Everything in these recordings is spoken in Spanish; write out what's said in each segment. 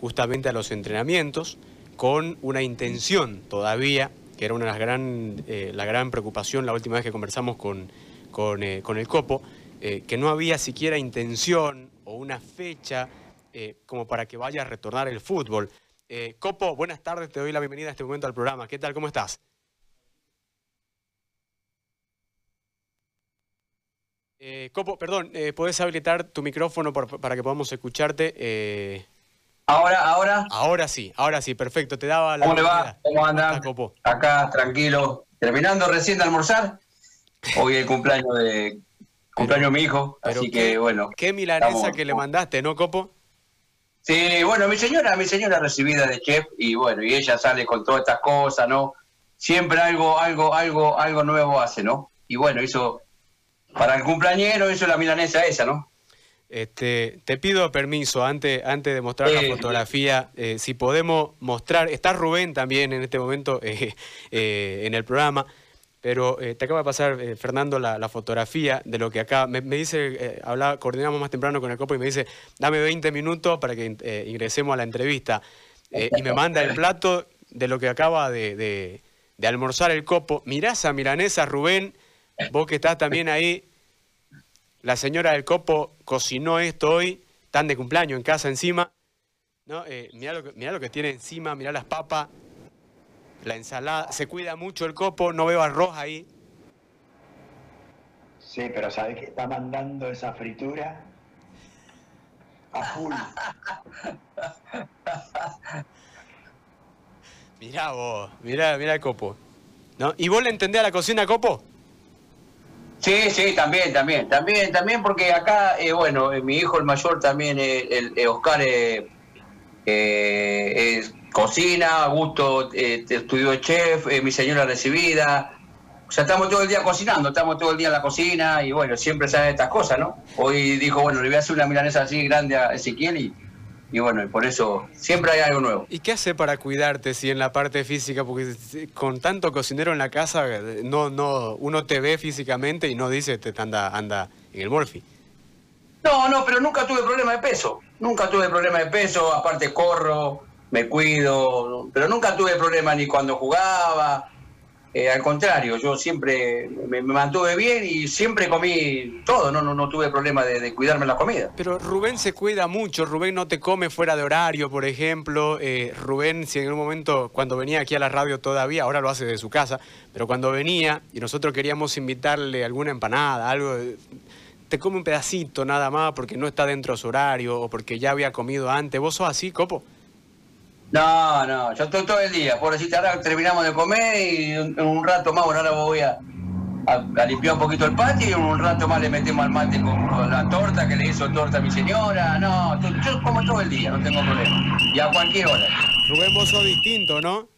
justamente a los entrenamientos con una intención todavía, que era una de las gran, eh, la gran preocupación la última vez que conversamos con, con, eh, con el Copo, eh, que no había siquiera intención o una fecha como para que vaya a retornar el fútbol. Copo, buenas tardes, te doy la bienvenida a este momento al programa. ¿Qué tal? ¿Cómo estás? Copo, perdón, ¿puedes habilitar tu micrófono para que podamos escucharte? Ahora, ahora. Ahora sí, ahora sí, perfecto. Te daba la. ¿Cómo le va? ¿Cómo anda? Acá, tranquilo. Terminando recién de almorzar. Hoy es el cumpleaños de. Cumpleaños de mi hijo. Así que, bueno. Qué milanesa que le mandaste, ¿no, Copo? Sí, bueno, mi señora, mi señora recibida de chef y bueno, y ella sale con todas estas cosas, ¿no? Siempre algo, algo, algo, algo nuevo hace, ¿no? Y bueno, hizo, para el cumpleañero hizo la milanesa esa, ¿no? Este, te pido permiso antes, antes de mostrar la fotografía, eh, si podemos mostrar, está Rubén también en este momento eh, eh, en el programa, pero te acaba de pasar, Fernando, la, fotografía de lo que acá, me, dice, hablaba, coordinamos más temprano con el copo y me dice, dame 20 minutos para que ingresemos a la entrevista, y me manda el plato de lo que acaba de, de almorzar el copo. Mirá esa milanesa, Rubén, vos que estás también ahí, la señora del copo cocinó esto hoy, tan de cumpleaños en casa encima. ¿no? Eh, mirá, lo que, lo que tiene encima, mirá las papas, la ensalada. Se cuida mucho el copo, no veo arroz ahí. Sí, pero ¿sabes que está mandando esa fritura? A full. mirá vos, mirá, mirá el copo. ¿No? ¿Y vos le entendés a la cocina, copo? Sí, sí, también, también, también, también, porque acá, eh, bueno, eh, mi hijo el mayor también, eh, el, Oscar, es cocina, Augusto estudió chef, mi señora recibida, o sea, estamos todo el día cocinando, estamos todo el día en la cocina y bueno, siempre sabe estas cosas, ¿no? Hoy dijo, bueno, le voy a hacer una milanesa así grande a Ezequiel y y bueno, y por eso siempre hay algo nuevo. ¿Y qué hace para cuidarte si en la parte física, porque con tanto cocinero en la casa, no, no, uno te ve físicamente y no dice te anda, anda en el morfi? No, no, pero nunca tuve problema de peso. Nunca tuve problema de peso, aparte corro, me cuido, pero nunca tuve problema ni cuando jugaba, eh, al contrario, yo siempre me, mantuve bien y siempre comí todo, no, no, no tuve problema de, cuidarme la comida. Pero Rubén se cuida mucho, Rubén no te come fuera de horario, por ejemplo. Eh, Rubén, si en un momento, cuando venía aquí a la radio todavía, ahora lo hace de su casa, pero cuando venía y nosotros queríamos invitarle alguna empanada, algo, te come un pedacito nada más porque no está dentro de su horario o porque ya había comido antes. ¿Vos sos así, Copo? No, no, yo estoy todo el día, pobrecita, ahora terminamos de comer y en un rato más, bueno, ahora voy a, a, limpiar un poquito el patio y en un rato más le metemos al mate con, la torta que le hizo torta a mi señora, no, yo como todo el día, no tengo problema, y a cualquier hora. Rubén, vos sos distinto, ¿no?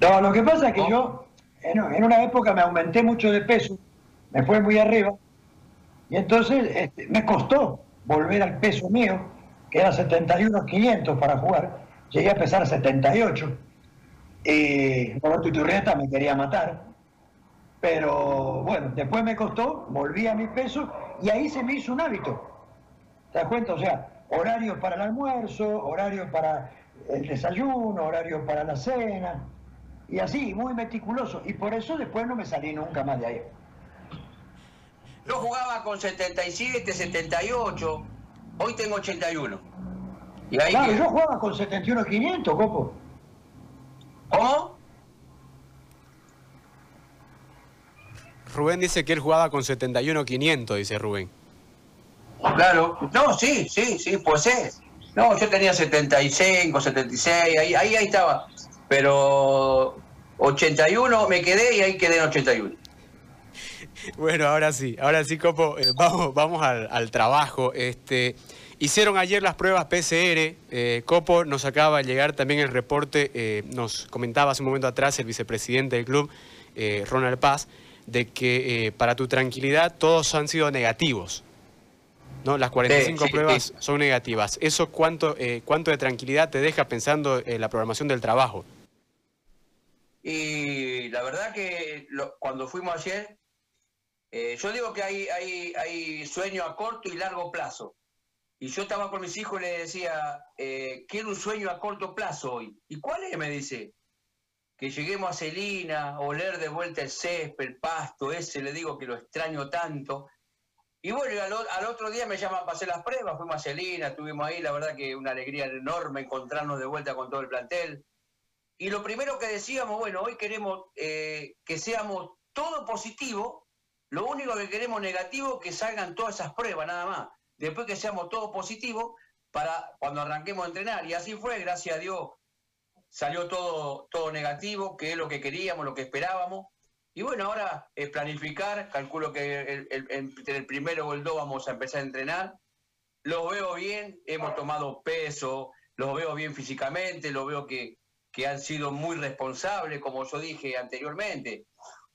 No, lo que pasa es que yo en, una época me aumenté mucho de peso, me fue muy arriba, y entonces este, me costó volver al peso mío, que era 71.500 para jugar, llegué a pesar 78. Y Roberto Iturrieta me quería matar. Pero bueno, después me costó, volví a mi peso y ahí se me hizo un hábito. ¿Te das cuenta? O sea, horarios para el almuerzo, horarios para el desayuno, horarios para la cena. Y así, muy meticuloso. Y por eso después no me salí nunca más de ahí. Yo jugaba con 77, 78. Hoy tengo 81 claro, yo jugaba con 71.500, Copo. ¿Cómo? Rubén dice que él jugaba con 71.500, dice Rubén. Claro, no, sí, sí, sí, pues es. No, yo tenía 75, 76, ahí, ahí, ahí estaba. Pero 81 me quedé y ahí quedé en 81. Bueno, ahora sí, ahora sí, Copo, eh, vamos, vamos al, al trabajo. Este, Hicieron ayer las pruebas PCR. Eh, Copo nos acaba de llegar también el reporte, eh, nos comentaba hace un momento atrás el vicepresidente del club, eh, Ronald Paz, de que para tu tranquilidad todos han sido negativos. ¿no? Las 45 pruebas son negativas. ¿Eso cuánto, cuánto de tranquilidad te deja pensando en la programación del trabajo? Y la verdad que cuando fuimos ayer, yo digo que hay, hay, hay sueño a corto y largo plazo Y yo estaba con mis hijos y le decía, eh, quiero un sueño a corto plazo hoy. ¿Y cuál es? Me dice, que lleguemos a Celina, oler de vuelta el césped, el pasto, ese, le digo que lo extraño tanto. Y bueno, al, otro día me llaman para hacer las pruebas, fuimos a Celina, estuvimos ahí, la verdad que una alegría enorme encontrarnos de vuelta con todo el plantel. Y lo primero que decíamos, bueno, hoy queremos eh, que seamos todo positivo, lo único que queremos negativo que salgan todas esas pruebas, nada más. Después que seamos todos positivos para cuando arranquemos a entrenar. Y así fue, gracias a Dios, salió todo, todo negativo, que es lo que queríamos, lo que esperábamos. Y bueno, ahora es planificar, calculo que entre el, primero o el dos vamos a empezar a entrenar. Los veo bien, hemos tomado peso, los veo bien físicamente, los veo que, que han sido muy responsables, como yo dije anteriormente.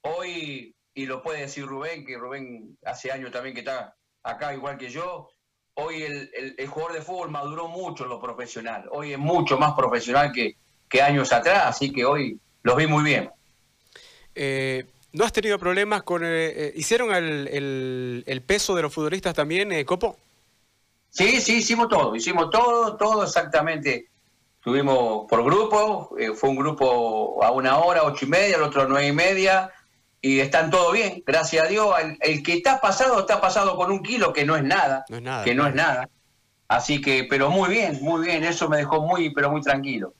Hoy, y lo puede decir Rubén, que Rubén hace años también que está acá igual que yo, hoy el, el jugador de fútbol maduró mucho en lo profesional. Hoy es mucho más profesional que, que años atrás, así que hoy los vi muy bien. Eh, ¿No has tenido problemas con... Eh, eh, ¿Hicieron el, peso de los futbolistas también, Copo? Sí, sí, hicimos todo, hicimos todo, todo exactamente. Tuvimos por grupo, fue un grupo a una hora, ocho y media, el otro a nueve y media, y están todo bien, gracias a Dios. El, que está pasado, está pasado con un kilo, que no es nada, no es nada que no es nada. Así que, pero muy bien, muy bien, eso me dejó muy, pero muy tranquilo.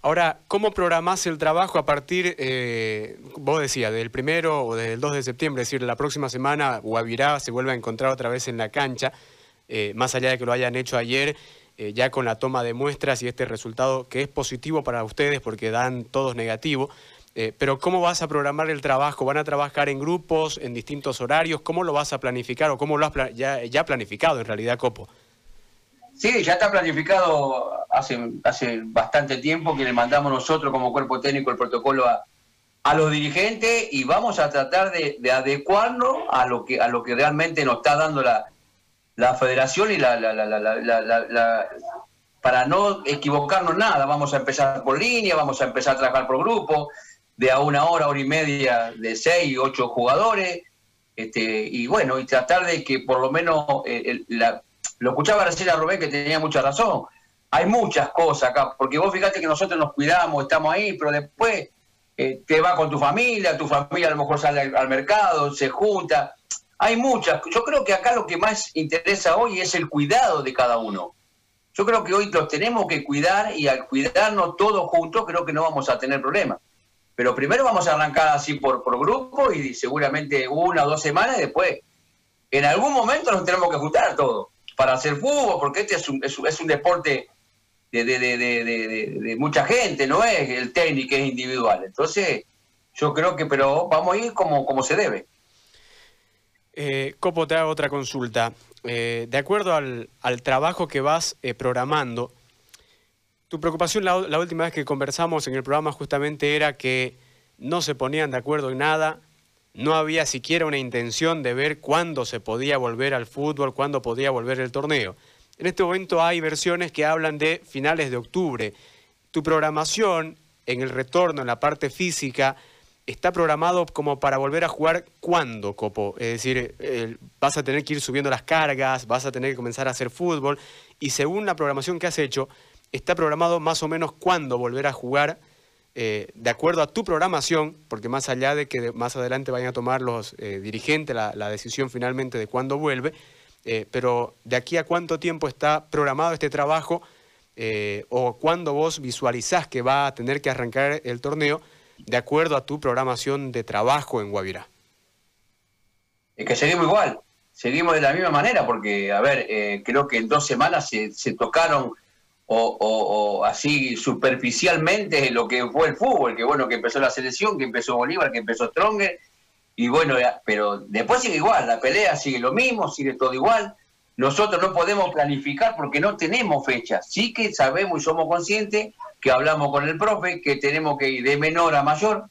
Ahora, ¿cómo programás el trabajo a partir, eh, vos decías, del primero o del 2 de septiembre, es decir, la próxima semana Guavirá se vuelve a encontrar otra vez en la cancha, eh, más allá de que lo hayan hecho ayer, eh, ya con la toma de muestras y este resultado que es positivo para ustedes porque dan todos negativo, pero ¿cómo vas a programar el trabajo? ¿Van a trabajar en grupos, en distintos horarios? ¿Cómo lo vas a planificar o cómo lo has ya, ya planificado en realidad, Copo? Sí, ya está planificado hace, hace bastante tiempo que le mandamos nosotros como cuerpo técnico el protocolo a, a los dirigentes y vamos a tratar de, adecuarlo a lo que a lo que realmente nos está dando la, la federación y la, la, la, para no equivocarnos nada, vamos a empezar por línea, vamos a empezar a trabajar por grupo, de a una hora, hora y media, de seis, ocho jugadores, este, y bueno, y tratar de que por lo menos eh, lo escuchaba recién a Rubén que tenía mucha razón. Hay muchas cosas acá, porque vos fíjate que nosotros nos cuidamos, estamos ahí, pero después eh, te va con tu familia, tu familia a lo mejor sale al, mercado, se junta. Hay muchas. Yo creo que acá lo que más interesa hoy es el cuidado de cada uno. Yo creo que hoy los tenemos que cuidar y al cuidarnos todos juntos creo que no vamos a tener problemas. Pero primero vamos a arrancar así por, por grupo y seguramente una o dos semanas después en algún momento nos tenemos que juntar todos para hacer fútbol, porque este es un, es, un deporte de, de, de, de, mucha gente, no es el técnico, es individual. Entonces, yo creo que, pero vamos a ir como, como se debe. Eh, Copo, te hago otra consulta. Eh, de acuerdo al, al, trabajo que vas eh, programando, tu preocupación la, última vez que conversamos en el programa justamente era que no se ponían de acuerdo en nada, no había siquiera una intención de ver cuándo se podía volver al fútbol, cuándo podía volver el torneo. En este momento hay versiones que hablan de finales de octubre. Tu programación en el retorno, en la parte física, está programado como para volver a jugar cuándo, Copo. Es decir, vas a tener que ir subiendo las cargas, vas a tener que comenzar a hacer fútbol y según la programación que has hecho, está programado más o menos cuándo volver a jugar eh, de acuerdo a tu programación, porque más allá de que más adelante vayan a tomar los eh, dirigentes la, decisión finalmente de cuándo vuelve, eh, pero de aquí a cuánto tiempo está programado este trabajo o cuándo vos visualizás que va a tener que arrancar el torneo de acuerdo a tu programación de trabajo en Guavirá. Es que seguimos igual, seguimos de la misma manera, porque, a ver, creo que en dos semanas se, se tocaron o, así superficialmente lo que fue el fútbol, que bueno, que empezó la selección, que empezó Bolívar, que empezó Stronger, y bueno, pero después sigue igual, la pelea sigue lo mismo, sigue todo igual. Nosotros no podemos planificar porque no tenemos fecha. Sí que sabemos y somos conscientes que hablamos con el profe, que tenemos que ir de menor a mayor.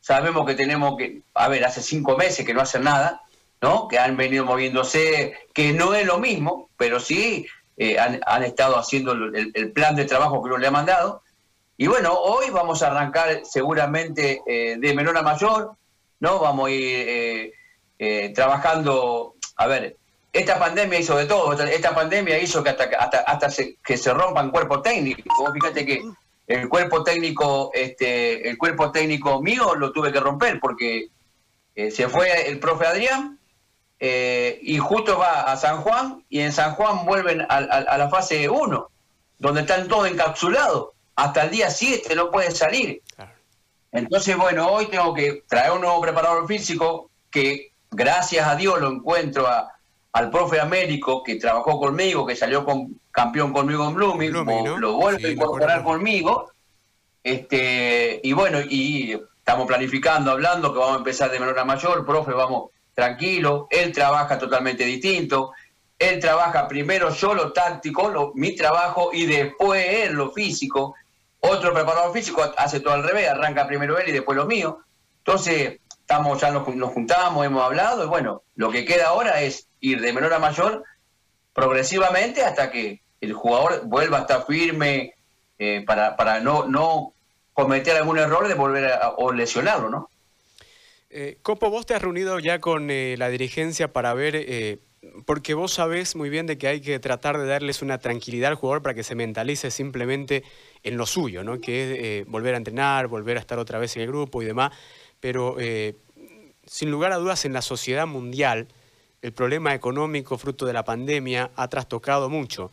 Sabemos que tenemos que, a ver, hace cinco meses que no hacen nada, ¿no? Que han venido moviéndose, que no es lo mismo, pero sí eh, han, estado haciendo el, plan de trabajo que uno le ha mandado. Y bueno, hoy vamos a arrancar seguramente eh, de menor a mayor, ¿no? Vamos a ir eh, trabajando, a ver, esta pandemia hizo de todo. Esta pandemia hizo que hasta, hasta, hasta que se rompan cuerpos técnicos. fíjate que el cuerpo técnico, este, el cuerpo técnico mío lo tuve que romper porque eh, se fue el profe Adrián eh, y justo va a San Juan y en San Juan vuelven a, la fase 1, donde están todos encapsulados. Hasta el día 7 no pueden salir. Entonces, bueno, hoy tengo que traer un nuevo preparador físico que gracias a Dios lo encuentro a, al profe Américo que trabajó conmigo, que salió con, campeón conmigo en Blooming, lo vuelve a incorporar conmigo. Este, y bueno, y estamos planificando, hablando que vamos a empezar de menor a mayor, profe, vamos tranquilo, él trabaja totalmente distinto, él trabaja primero yo lo táctico, mi trabajo, y después él lo físico. Otro preparador físico hace todo al revés, arranca primero él y después lo mío. Entonces, estamos ya nos, juntamos, hemos hablado, y bueno, lo que queda ahora es ir de menor a mayor progresivamente hasta que el jugador vuelva a estar firme eh, para, para no, no cometer algún error de volver a, o lesionarlo, ¿no? Eh, Copo, vos te has reunido ya con eh, la dirigencia para ver, porque vos sabés muy bien de que hay que tratar de darles una tranquilidad al jugador para que se mentalice simplemente en lo suyo, ¿no? que es volver a entrenar, volver a estar otra vez en el grupo y demás pero eh, sin lugar a dudas en la sociedad mundial el problema económico fruto de la pandemia ha trastocado mucho.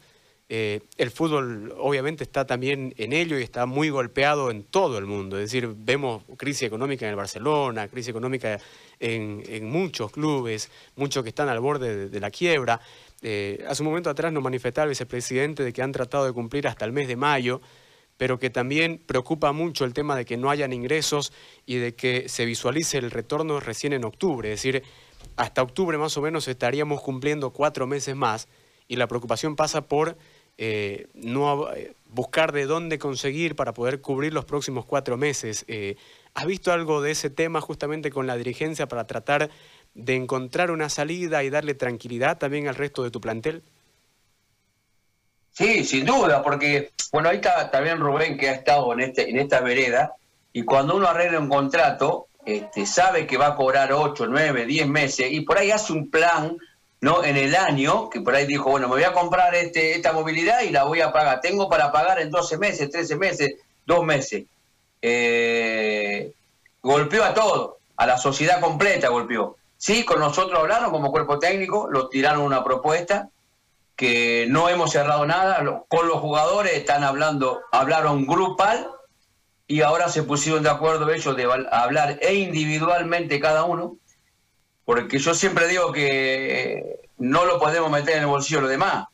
Eh, el fútbol obviamente está también en ello y está muy golpeado en todo el mundo. Es decir, vemos crisis económica en el Barcelona, crisis económica en, muchos clubes, muchos que están al borde de, la quiebra. Eh, hace un momento atrás nos manifestaba el vicepresidente de que han tratado de cumplir hasta el mes de mayo pero que también preocupa mucho el tema de que no hayan ingresos y de que se visualice el retorno recién en octubre. Es decir, hasta octubre más o menos estaríamos cumpliendo cuatro meses más y la preocupación pasa por eh, no eh, buscar de dónde conseguir para poder cubrir los próximos cuatro meses. Eh, ¿Has visto algo de ese tema justamente con la dirigencia para tratar de encontrar una salida y darle tranquilidad también al resto de tu plantel? Sí, sin duda, porque, bueno, ahí está también Rubén que ha estado en, este, en esta vereda, y cuando uno arregla un contrato, este, sabe que va a cobrar 8, 9, 10 meses, y por ahí hace un plan, ¿no? En el año, que por ahí dijo, bueno, me voy a comprar este, esta movilidad y la voy a pagar. Tengo para pagar en 12 meses, 13 meses, 2 meses. Eh, golpeó a todo, a la sociedad completa golpeó. Sí, con nosotros hablaron como cuerpo técnico, lo tiraron una propuesta, que no hemos cerrado nada, con los jugadores están hablando, hablaron grupal y ahora se pusieron de acuerdo ellos de hablar e individualmente cada uno, porque yo siempre digo que no lo podemos meter en el bolsillo los demás.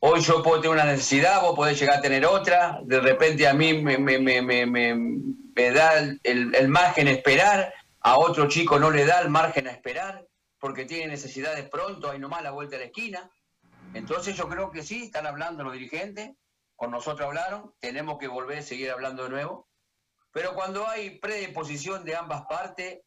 Hoy yo puedo tener una necesidad, vos podés llegar a tener otra, de repente a mí me, da el, margen a esperar, a otro chico no le da el margen a esperar, porque tiene necesidades pronto, hay nomás la vuelta a la esquina. Entonces yo creo que sí, están hablando los dirigentes, con nosotros hablaron, tenemos que volver a seguir hablando de nuevo, pero cuando hay predisposición de ambas partes,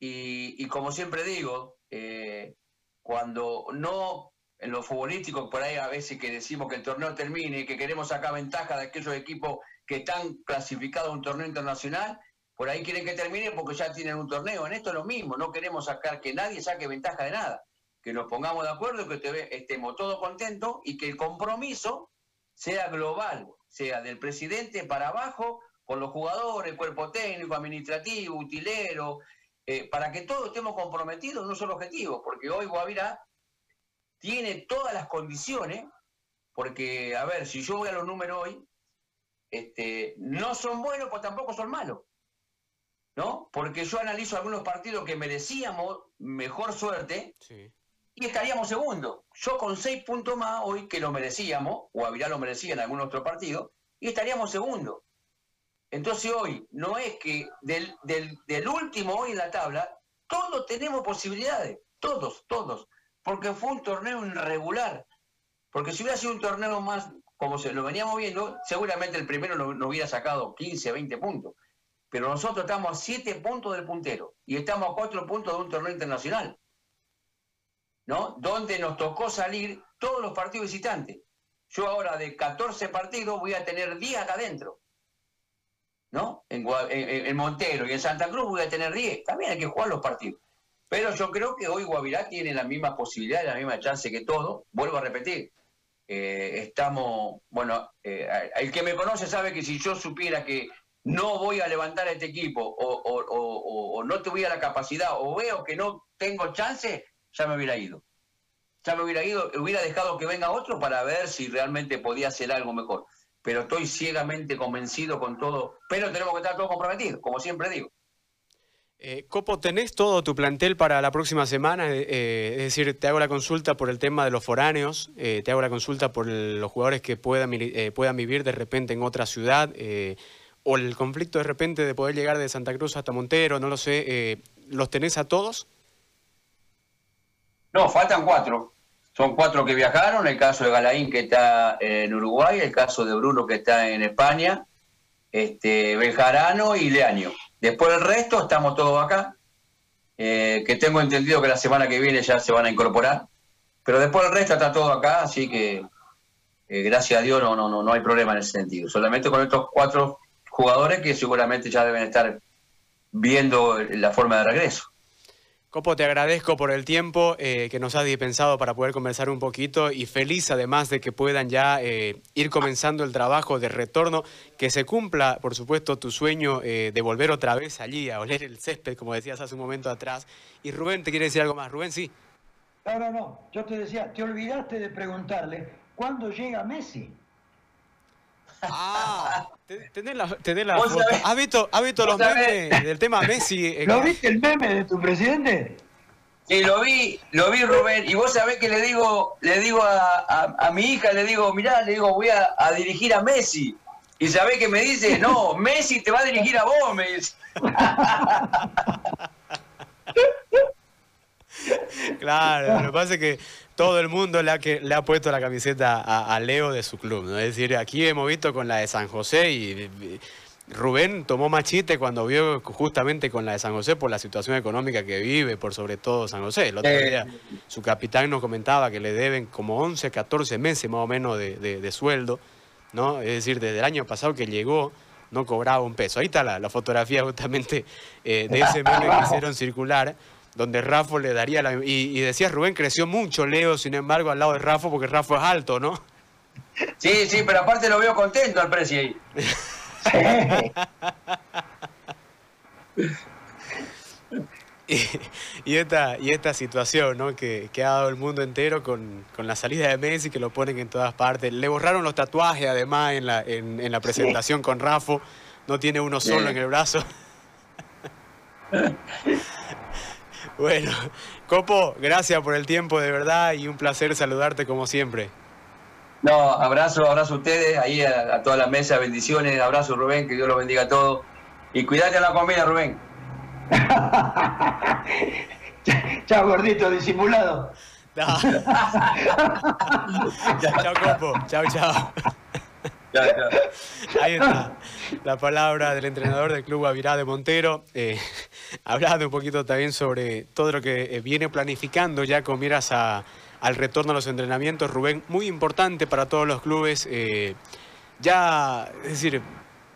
y, como siempre digo, eh, cuando no, en lo futbolístico, por ahí a veces que decimos que el torneo termine y que queremos sacar ventaja de aquellos equipos que están clasificados a un torneo internacional, por ahí quieren que termine porque ya tienen un torneo. En esto es lo mismo, no queremos sacar que nadie saque ventaja de nada que nos pongamos de acuerdo, que estemos todos contentos y que el compromiso sea global, sea del presidente para abajo, con los jugadores, cuerpo técnico, administrativo, utilero, eh, para que todos estemos comprometidos en un solo objetivo, porque hoy Guavirá tiene todas las condiciones, porque, a ver, si yo voy a los números hoy, este, no son buenos, pues tampoco son malos. ¿No? Porque yo analizo algunos partidos que merecíamos mejor suerte, sí y estaríamos segundo. Yo con seis puntos más hoy que lo merecíamos, o Avirá lo merecía en algún otro partido, y estaríamos segundo. Entonces hoy no es que del, del, último hoy en la tabla, todos tenemos posibilidades, todos, todos, porque fue un torneo irregular. Porque si hubiera sido un torneo más, como se lo veníamos viendo, seguramente el primero no, hubiera sacado 15, 20 puntos. Pero nosotros estamos a 7 puntos del puntero y estamos a 4 puntos de un torneo internacional. ¿no? Donde nos tocó salir todos los partidos visitantes. Yo ahora de 14 partidos voy a tener 10 acá adentro. ¿No? En, Montero y en Santa Cruz voy a tener 10. También hay que jugar los partidos. Pero yo creo que hoy Guavirá tiene la misma posibilidad, la misma chance que todo. Vuelvo a repetir, eh, estamos, bueno, eh, el que me conoce sabe que si yo supiera que no voy a levantar a este equipo o, no tuviera la capacidad o veo que no tengo chance, ya me hubiera ido. Ya me hubiera ido, hubiera dejado que venga otro para ver si realmente podía hacer algo mejor. Pero estoy ciegamente convencido con todo, pero tenemos que estar todos comprometidos, como siempre digo. Eh, Copo, ¿tenés todo tu plantel para la próxima semana? Eh, eh, es decir, te hago la consulta por el tema de los foráneos, te hago la consulta por los jugadores que puedan, puedan vivir de repente en otra ciudad, o el conflicto de repente de poder llegar de Santa Cruz hasta Montero, no lo sé. ¿Los tenés a todos? No, faltan cuatro. Son cuatro que viajaron, el caso de Galaín que está en Uruguay, el caso de Bruno que está en España, este, Bejarano y Leaño. Después el resto, estamos todos acá, eh, que tengo entendido que la semana que viene ya se van a incorporar, pero después el resto está todo acá, así que eh, gracias a Dios no, no, no, no hay problema en ese sentido. Solamente con estos cuatro jugadores que seguramente ya deben estar viendo la forma de regreso. Copo, te agradezco por el tiempo eh, que nos has dispensado para poder conversar un poquito y feliz además de que puedan ya eh, ir comenzando el trabajo de retorno, que se cumpla, por supuesto, tu sueño eh, de volver otra vez allí a oler el césped, como decías hace un momento atrás. Y Rubén, ¿te quiere decir algo más? Rubén, sí. No, no, no. Yo te decía, te olvidaste de preguntarle cuándo llega Messi. Ah, tenés la, la foto. ¿Has visto, visto los memes del tema Messi? ¿Lo viste el meme de tu presidente? Sí, lo vi, lo vi Rubén, y vos sabés que le digo, le digo a, mi hija, le digo, mirá, le digo, voy a, dirigir a Messi. Y sabés que me dice, no, Messi te va a dirigir a vos, me dice. Claro, lo que pasa es que todo el mundo le ha, que, le ha puesto la camiseta a, Leo de su club. ¿no? Es decir, aquí hemos visto con la de San José y, Rubén tomó machite cuando vio justamente con la de San José por la situación económica que vive, por sobre todo San José. El otro día su capitán nos comentaba que le deben como 11, 14 meses más o menos de, sueldo, ¿no? Es decir, desde el año pasado que llegó no cobraba un peso. Ahí está la, fotografía justamente eh, de ese meme que hicieron circular donde Rafa le daría la... Y, y decía Rubén, creció mucho Leo, sin embargo, al lado de Rafa, porque Rafa es alto, ¿no? Sí, sí, pero aparte lo veo contento al precio ahí. y, esta, y esta situación ¿no? que, ha dado el mundo entero con, la salida de Messi, que lo ponen en todas partes. Le borraron los tatuajes además en la, en, la presentación con Rafa. No tiene uno solo en el brazo. Bueno, Copo, gracias por el tiempo de verdad y un placer saludarte como siempre. No, abrazo, abrazo a ustedes, ahí a, toda la mesa, bendiciones, abrazo Rubén, que Dios lo bendiga a todos. Y cuídate a la comida, Rubén. chao, gordito, disimulado. chao, Copo. Chao, chao. Ahí está la palabra del entrenador del Club Avirá de Montero, eh, hablando un poquito también sobre todo lo que eh, viene planificando ya con miras al retorno a los entrenamientos. Rubén, muy importante para todos los clubes. Eh, ya, es decir,